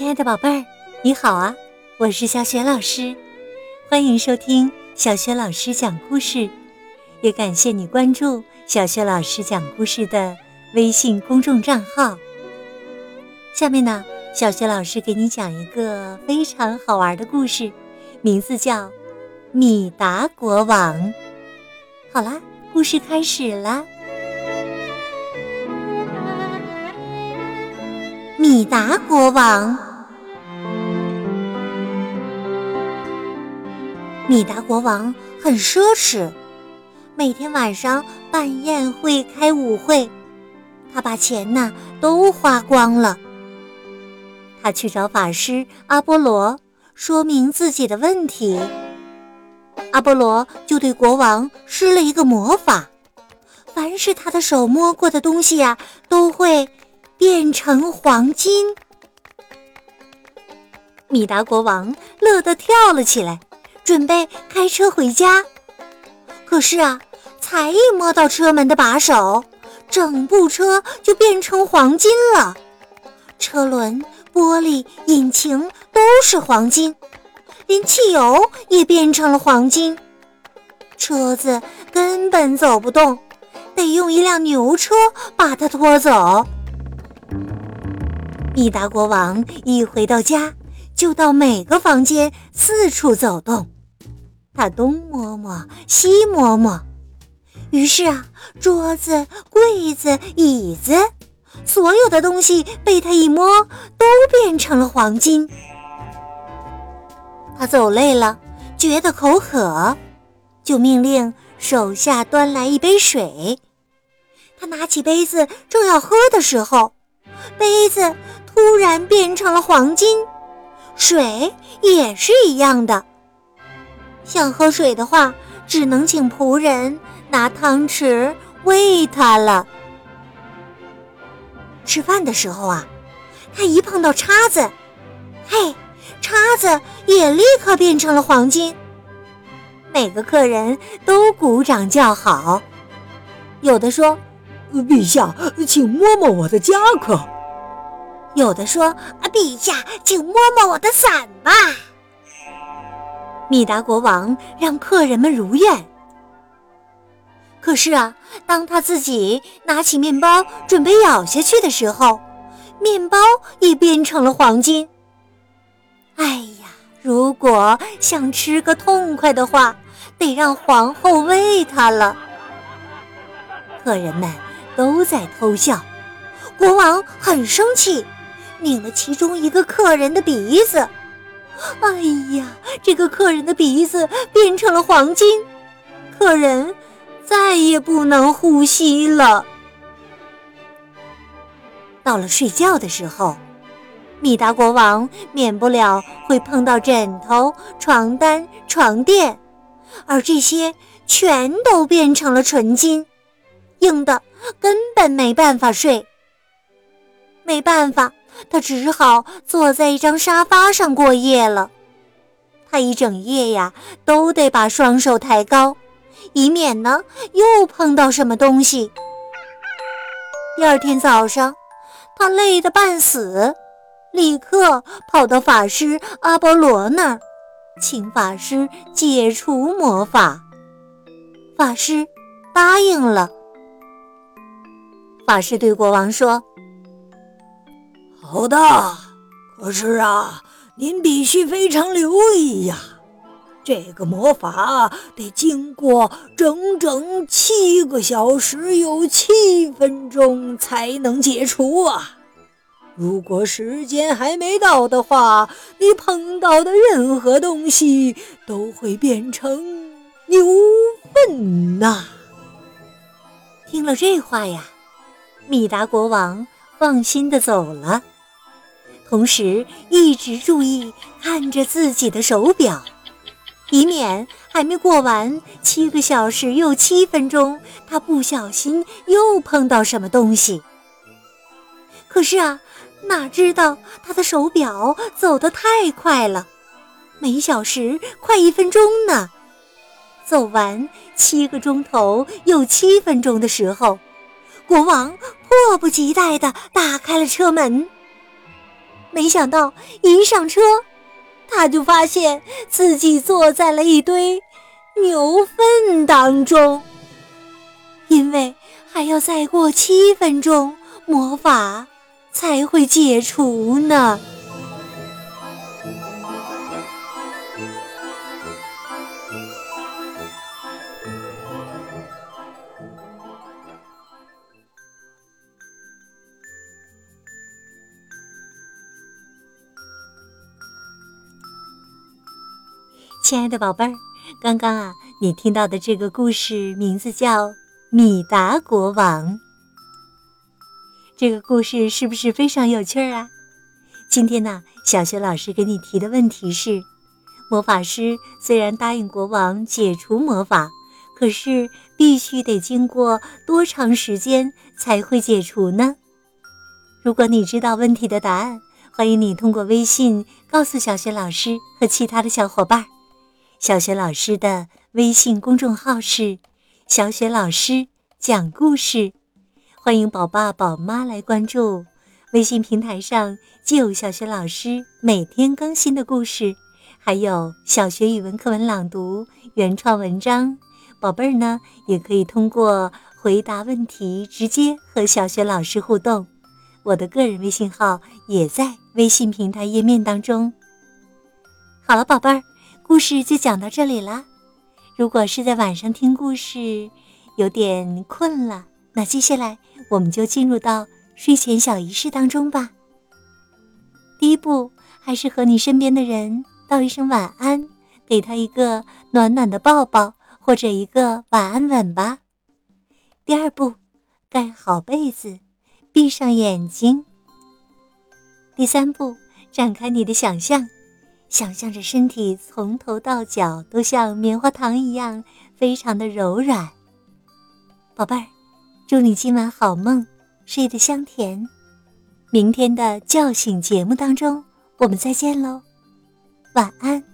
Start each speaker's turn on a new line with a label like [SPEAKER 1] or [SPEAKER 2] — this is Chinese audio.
[SPEAKER 1] 亲爱的宝贝儿，你好啊！我是小雪老师，欢迎收听小雪老师讲故事，也感谢你关注小雪老师讲故事的微信公众账号。下面呢，小雪老师给你讲一个非常好玩的故事，名字叫《米达国王》。好啦，故事开始啦。米达国王，米达国王很奢侈，每天晚上办宴会、开舞会，他把钱呢都花光了。他去找法师阿波罗，说明自己的问题。阿波罗就对国王施了一个魔法，凡是他的手摸过的东西呀，都会。变成黄金，米达国王乐得跳了起来，准备开车回家。可是啊，才一摸到车门的把手，整部车就变成黄金了。车轮、玻璃、引擎都是黄金，连汽油也变成了黄金。车子根本走不动，得用一辆牛车把它拖走。米达国王一回到家，就到每个房间四处走动，他东摸摸，西摸摸，于是啊，桌子、柜子、椅子，所有的东西被他一摸，都变成了黄金。他走累了，觉得口渴，就命令手下端来一杯水。他拿起杯子，正要喝的时候，杯子。突然变成了黄金，水也是一样的。想喝水的话，只能请仆人拿汤匙喂他了。吃饭的时候啊，他一碰到叉子，嘿，叉子也立刻变成了黄金。每个客人都鼓掌叫好，有的说：“
[SPEAKER 2] 陛下，请摸摸我的夹克。”
[SPEAKER 1] 有的说：“啊，陛下，请摸摸我的伞吧。”米达国王让客人们如愿。可是啊，当他自己拿起面包准备咬下去的时候，面包也变成了黄金。哎呀，如果想吃个痛快的话，得让皇后喂他了。客人们都在偷笑，国王很生气。拧了其中一个客人的鼻子，哎呀，这个客人的鼻子变成了黄金，客人再也不能呼吸了。到了睡觉的时候，米达国王免不了会碰到枕头、床单、床垫，而这些全都变成了纯金，硬的根本没办法睡。没办法。他只好坐在一张沙发上过夜了。他一整夜呀，都得把双手抬高，以免呢又碰到什么东西。第二天早上，他累得半死，立刻跑到法师阿波罗那儿，请法师解除魔法。法师答应了。法师对国王说。
[SPEAKER 2] 好的，可是啊，您必须非常留意呀，这个魔法得经过整整七个小时有七分钟才能解除啊！如果时间还没到的话，你碰到的任何东西都会变成牛粪呐！
[SPEAKER 1] 听了这话呀，米达国王放心的走了。同时，一直注意看着自己的手表，以免还没过完七个小时又七分钟，他不小心又碰到什么东西。可是啊，哪知道他的手表走得太快了，每小时快一分钟呢。走完七个钟头又七分钟的时候，国王迫不及待地打开了车门。没想到一上车，他就发现自己坐在了一堆牛粪当中。因为还要再过七分钟，魔法才会解除呢。亲爱的宝贝儿，刚刚啊，你听到的这个故事名字叫《米达国王》。这个故事是不是非常有趣儿啊？今天呢，小学老师给你提的问题是：魔法师虽然答应国王解除魔法，可是必须得经过多长时间才会解除呢？如果你知道问题的答案，欢迎你通过微信告诉小学老师和其他的小伙伴儿。小雪老师的微信公众号是“小雪老师讲故事”，欢迎宝爸宝妈来关注。微信平台上既有小雪老师每天更新的故事，还有小学语文课文朗读、原创文章。宝贝儿呢，也可以通过回答问题直接和小雪老师互动。我的个人微信号也在微信平台页面当中。好了，宝贝儿。故事就讲到这里了。如果是在晚上听故事，有点困了，那接下来我们就进入到睡前小仪式当中吧。第一步，还是和你身边的人道一声晚安，给他一个暖暖的抱抱或者一个晚安吻吧。第二步，盖好被子，闭上眼睛。第三步，展开你的想象。想象着身体从头到脚都像棉花糖一样，非常的柔软。宝贝儿，祝你今晚好梦，睡得香甜。明天的叫醒节目当中，我们再见喽，晚安。